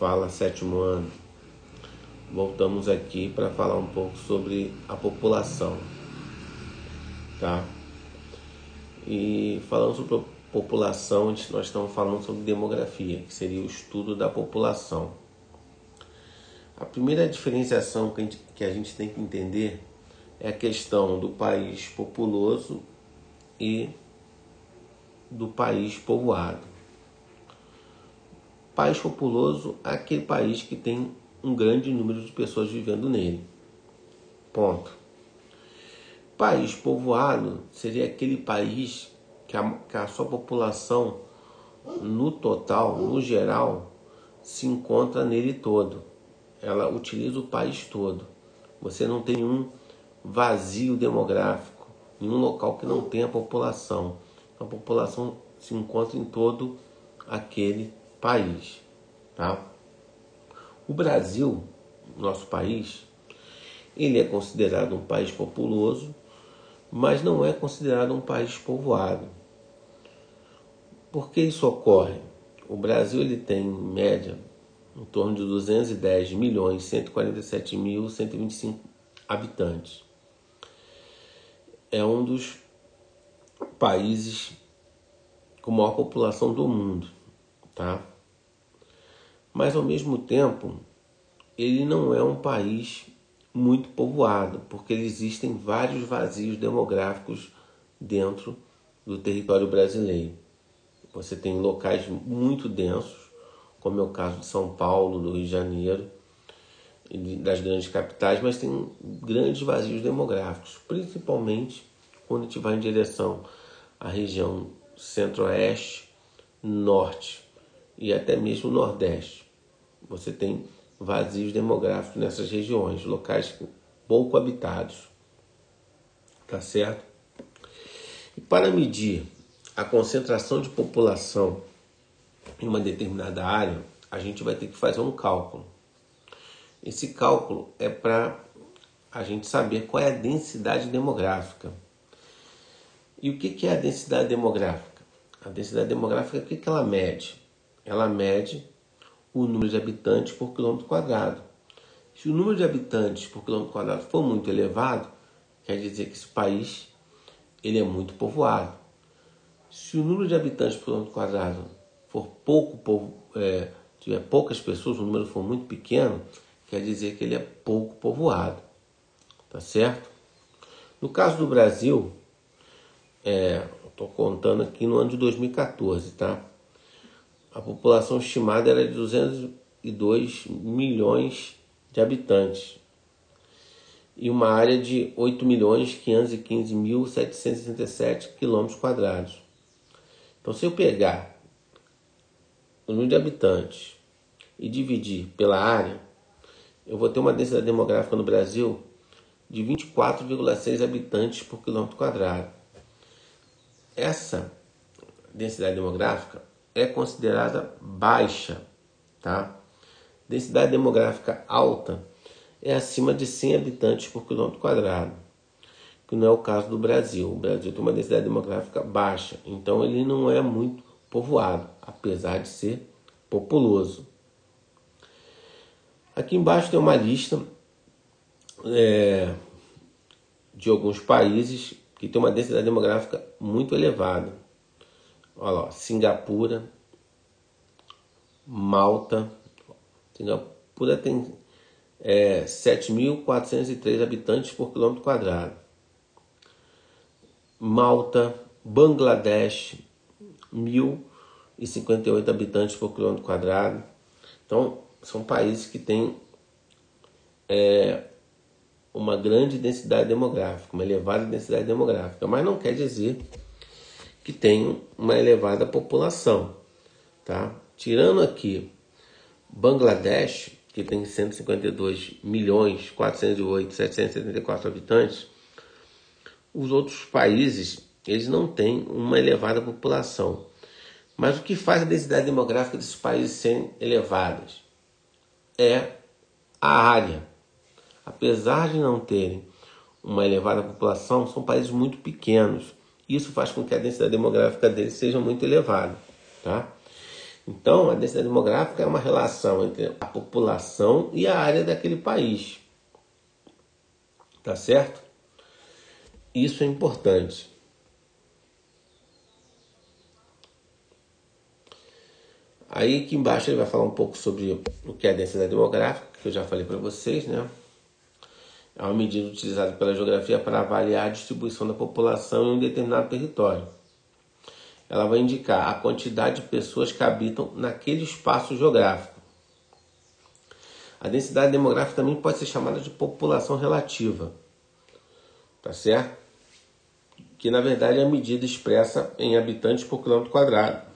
Fala sétimo ano. Voltamos aqui para falar um pouco sobre a população, tá? E falando sobre população, nós estamos falando sobre demografia, que seria o estudo da população. A primeira diferenciação que a gente, que a gente tem que entender é a questão do país populoso e do país povoado. País populoso é aquele país que tem um grande número de pessoas vivendo nele. Ponto. País povoado seria aquele país que a, que a sua população, no total, no geral, se encontra nele todo. Ela utiliza o país todo. Você não tem um vazio demográfico, em um local que não tenha população. A população se encontra em todo aquele país. Tá? O Brasil, nosso país, ele é considerado um país populoso, mas não é considerado um país povoado. Por que isso ocorre? O Brasil ele tem, em média, em torno de 210 milhões 147 mil 125 habitantes. É um dos países com maior população do mundo, tá? Mas ao mesmo tempo, ele não é um país muito povoado, porque existem vários vazios demográficos dentro do território brasileiro. Você tem locais muito densos, como é o caso de São Paulo, do Rio de Janeiro, das grandes capitais, mas tem grandes vazios demográficos, principalmente quando a gente vai em direção à região centro-oeste, norte e até mesmo nordeste. Você tem vazios demográficos nessas regiões, locais pouco habitados. Tá certo? E para medir a concentração de população em uma determinada área, a gente vai ter que fazer um cálculo. Esse cálculo é para a gente saber qual é a densidade demográfica. E o que é a densidade demográfica? A densidade demográfica, o que ela mede? Ela mede o número de habitantes por quilômetro quadrado. Se o número de habitantes por quilômetro quadrado for muito elevado, quer dizer que esse país ele é muito povoado. Se o número de habitantes por quilômetro quadrado for pouco, é, tiver poucas pessoas, o número for muito pequeno, quer dizer que ele é pouco povoado. Tá certo? No caso do Brasil, é, estou contando aqui no ano de 2014, tá? A população estimada era de 202 milhões de habitantes e uma área de 8 milhões 515 mil 767 quilômetros quadrados. Então, se eu pegar o número de habitantes e dividir pela área, eu vou ter uma densidade demográfica no Brasil de 24,6 habitantes por quilômetro quadrado. Essa densidade demográfica é considerada baixa, tá? Densidade demográfica alta é acima de 100 habitantes por quilômetro quadrado, que não é o caso do Brasil. O Brasil tem uma densidade demográfica baixa, então ele não é muito povoado, apesar de ser populoso. Aqui embaixo tem uma lista é, de alguns países que tem uma densidade demográfica muito elevada. Olha lá, Singapura, Malta. Singapura tem é, 7.403 habitantes por quilômetro quadrado. Malta, Bangladesh, 1.058 habitantes por quilômetro quadrado. Então, são países que têm é, uma grande densidade demográfica, uma elevada densidade demográfica, mas não quer dizer que tem uma elevada população, tá? Tirando aqui Bangladesh, que tem 152 milhões 408 774 habitantes, os outros países eles não têm uma elevada população. Mas o que faz a densidade demográfica desses países serem elevadas é a área. Apesar de não terem uma elevada população, são países muito pequenos isso faz com que a densidade demográfica deles seja muito elevada. Tá? Então, a densidade demográfica é uma relação entre a população e a área daquele país. Tá certo? Isso é importante. Aí aqui embaixo ele vai falar um pouco sobre o que é a densidade demográfica, que eu já falei para vocês, né? É uma medida utilizada pela geografia para avaliar a distribuição da população em um determinado território. Ela vai indicar a quantidade de pessoas que habitam naquele espaço geográfico. A densidade demográfica também pode ser chamada de população relativa, tá certo? Que na verdade é a medida expressa em habitantes por quilômetro quadrado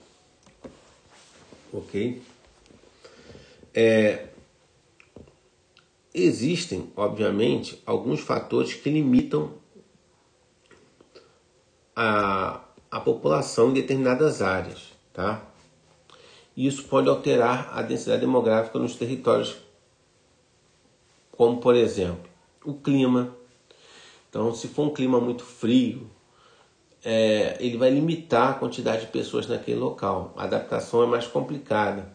ok? É, existem, obviamente, alguns fatores que limitam a, a população em determinadas áreas, tá? Isso pode alterar a densidade demográfica nos territórios, como por exemplo, o clima. Então, se for um clima muito frio, é, ele vai limitar a quantidade de pessoas naquele local. A adaptação é mais complicada.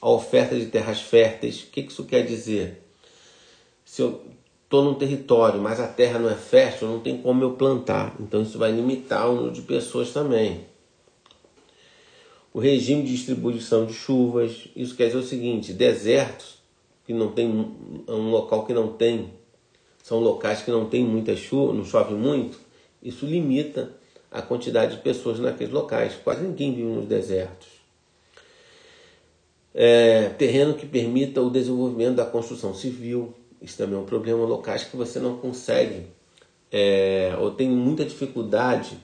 A oferta de terras férteis, o que isso quer dizer? Se eu estou num território, mas a terra não é fértil, não tem como eu plantar. Então isso vai limitar o número de pessoas também. O regime de distribuição de chuvas, isso quer dizer o seguinte: desertos que não tem um local que não tem, são locais que não tem muita chuva, não chove muito isso limita a quantidade de pessoas naqueles locais. Quase ninguém vive nos desertos. É, terreno que permita o desenvolvimento da construção civil. Isso também é um problema. Locais que você não consegue é, ou tem muita dificuldade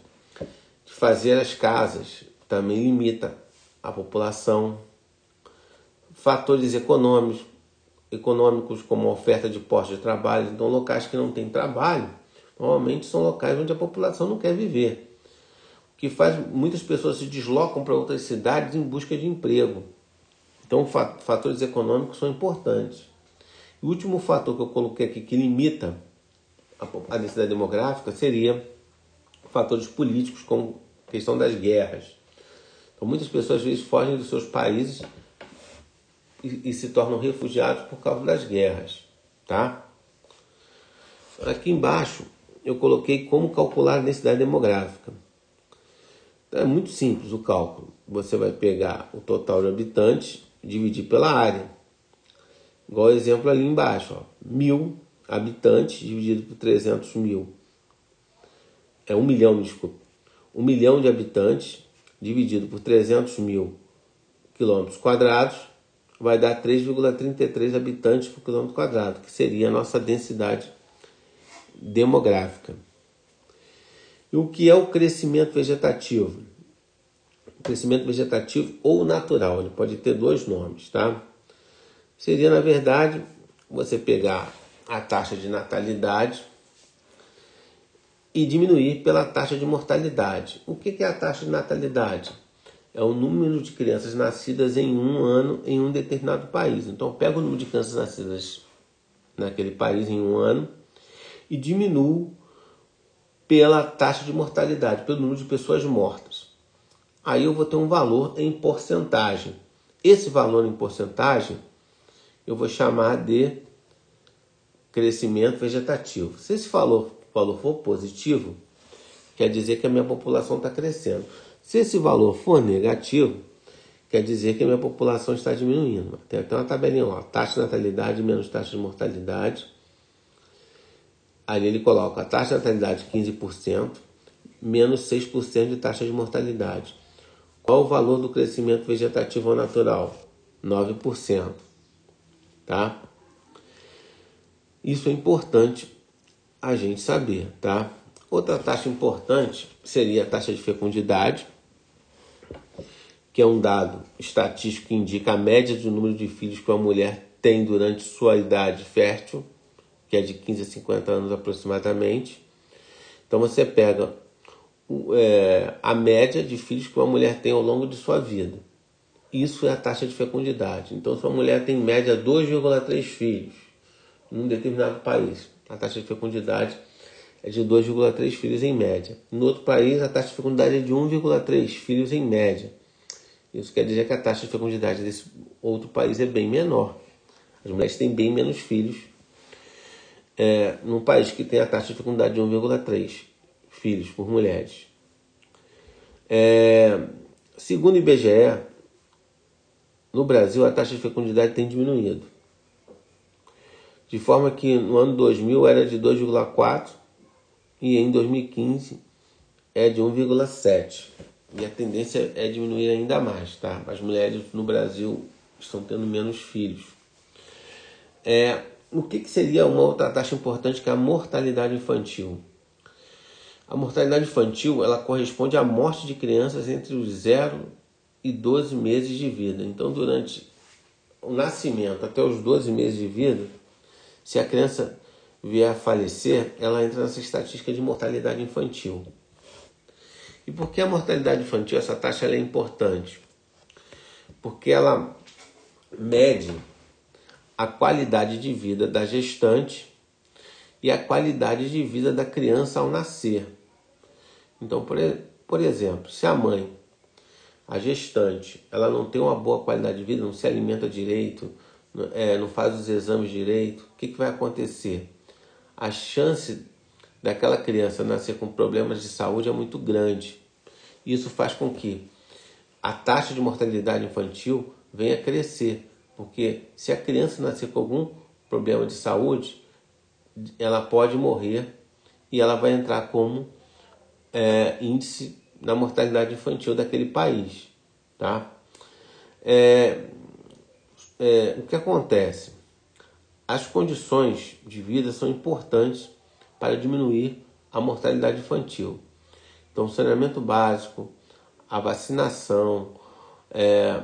de fazer as casas. Também limita a população. Fatores econômicos, econômicos como a oferta de postos de trabalho. Então, locais que não têm trabalho Normalmente são locais onde a população não quer viver. O que faz muitas pessoas se deslocam para outras cidades em busca de emprego. Então, fatores econômicos são importantes. O último fator que eu coloquei aqui que limita a densidade demográfica seria fatores políticos, como a questão das guerras. Então, muitas pessoas às vezes fogem dos seus países e, e se tornam refugiados por causa das guerras, tá? Aqui embaixo eu coloquei como calcular a densidade demográfica. Então, é muito simples o cálculo. Você vai pegar o total de habitantes, dividir pela área. Igual o exemplo ali embaixo. Ó. Mil habitantes dividido por 300 mil. É um milhão, desculpa. Um milhão de habitantes dividido por 300 mil quilômetros quadrados vai dar 3,33 habitantes por quilômetro quadrado, que seria a nossa densidade demográfica. E o que é o crescimento vegetativo? O crescimento vegetativo ou natural, ele pode ter dois nomes, tá? Seria, na verdade, você pegar a taxa de natalidade e diminuir pela taxa de mortalidade. O que é a taxa de natalidade? É o número de crianças nascidas em um ano em um determinado país. Então, pega o número de crianças nascidas naquele país em um ano e diminuo pela taxa de mortalidade, pelo número de pessoas mortas. Aí eu vou ter um valor em porcentagem. Esse valor em porcentagem eu vou chamar de crescimento vegetativo. Se esse valor, valor for positivo, quer dizer que a minha população está crescendo. Se esse valor for negativo, quer dizer que a minha população está diminuindo. Tem até uma tabelinha lá, taxa de natalidade menos taxa de mortalidade Ali ele coloca a taxa de natalidade 15%, menos 6% de taxa de mortalidade. Qual o valor do crescimento vegetativo natural? 9%. Tá? Isso é importante a gente saber, tá? Outra taxa importante seria a taxa de fecundidade, que é um dado estatístico que indica a média do número de filhos que uma mulher tem durante sua idade fértil que é de 15 a 50 anos aproximadamente. Então você pega é, a média de filhos que uma mulher tem ao longo de sua vida. Isso é a taxa de fecundidade. Então, se uma mulher tem em média 2,3 filhos num determinado país, a taxa de fecundidade é de 2,3 filhos em média. No outro país, a taxa de fecundidade é de 1,3 filhos em média. Isso quer dizer que a taxa de fecundidade desse outro país é bem menor. As mulheres têm bem menos filhos. É, num país que tem a taxa de fecundidade de 1,3 filhos por mulheres. É, segundo o IBGE, no Brasil a taxa de fecundidade tem diminuído. De forma que no ano 2000 era de 2,4 e em 2015 é de 1,7. E a tendência é diminuir ainda mais, tá? As mulheres no Brasil estão tendo menos filhos. É, o que, que seria uma outra taxa importante que é a mortalidade infantil? A mortalidade infantil ela corresponde à morte de crianças entre os 0 e 12 meses de vida. Então, durante o nascimento até os 12 meses de vida, se a criança vier a falecer, ela entra nessa estatística de mortalidade infantil. E por que a mortalidade infantil, essa taxa é importante? Porque ela mede a qualidade de vida da gestante e a qualidade de vida da criança ao nascer. Então, por, por exemplo, se a mãe, a gestante, ela não tem uma boa qualidade de vida, não se alimenta direito, é, não faz os exames direito, o que, que vai acontecer? A chance daquela criança nascer com problemas de saúde é muito grande. Isso faz com que a taxa de mortalidade infantil venha a crescer, porque se a criança nascer com algum problema de saúde, ela pode morrer e ela vai entrar como é, índice na mortalidade infantil daquele país, tá? É, é, o que acontece? As condições de vida são importantes para diminuir a mortalidade infantil. Então, saneamento básico, a vacinação, é,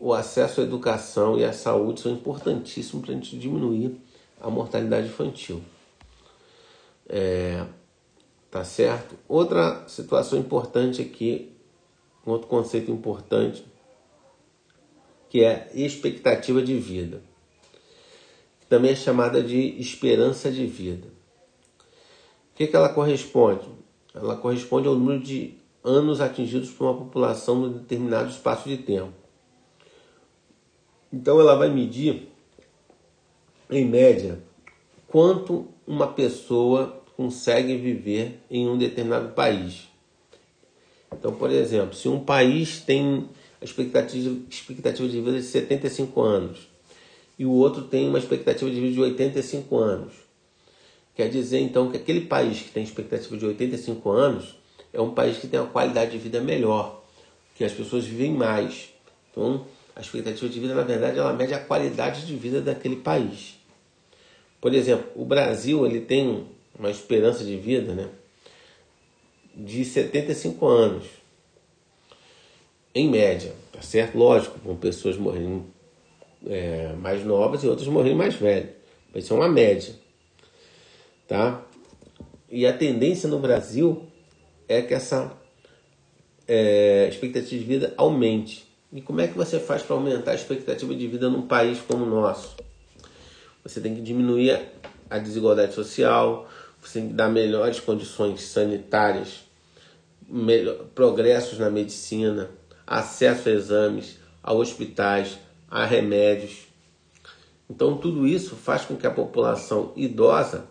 o acesso à educação e à saúde são importantíssimos para a gente diminuir a mortalidade infantil. É, tá certo? Outra situação importante aqui, outro conceito importante, que é expectativa de vida, também é chamada de esperança de vida. O que, que ela corresponde? ela corresponde ao número de anos atingidos por uma população num determinado espaço de tempo. Então ela vai medir, em média, quanto uma pessoa consegue viver em um determinado país. Então, por exemplo, se um país tem a expectativa, expectativa de vida de 75 anos e o outro tem uma expectativa de vida de 85 anos, Quer dizer então que aquele país que tem expectativa de 85 anos é um país que tem uma qualidade de vida melhor, que as pessoas vivem mais. Então, a expectativa de vida, na verdade, ela mede a qualidade de vida daquele país. Por exemplo, o Brasil ele tem uma esperança de vida né, de 75 anos, em média, tá certo? Lógico, com pessoas morrendo é, mais novas e outras morrendo mais velhas. Mas isso é uma média tá? E a tendência no Brasil é que essa é, expectativa de vida aumente. E como é que você faz para aumentar a expectativa de vida num país como o nosso? Você tem que diminuir a desigualdade social, você dar melhores condições sanitárias, melhor, progressos na medicina, acesso a exames, a hospitais, a remédios. Então, tudo isso faz com que a população idosa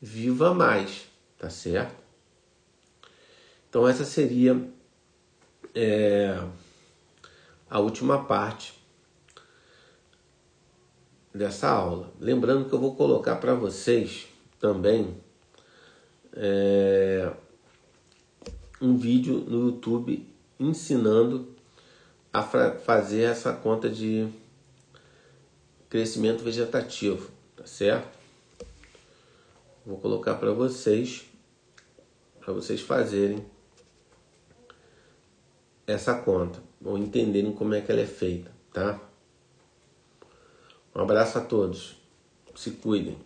viva mais, tá certo? Então essa seria é, a última parte dessa aula. Lembrando que eu vou colocar para vocês também é, um vídeo no YouTube ensinando a fazer essa conta de crescimento vegetativo, tá certo? Vou colocar para vocês, para vocês fazerem essa conta, ou entenderem como é que ela é feita, tá? Um abraço a todos, se cuidem.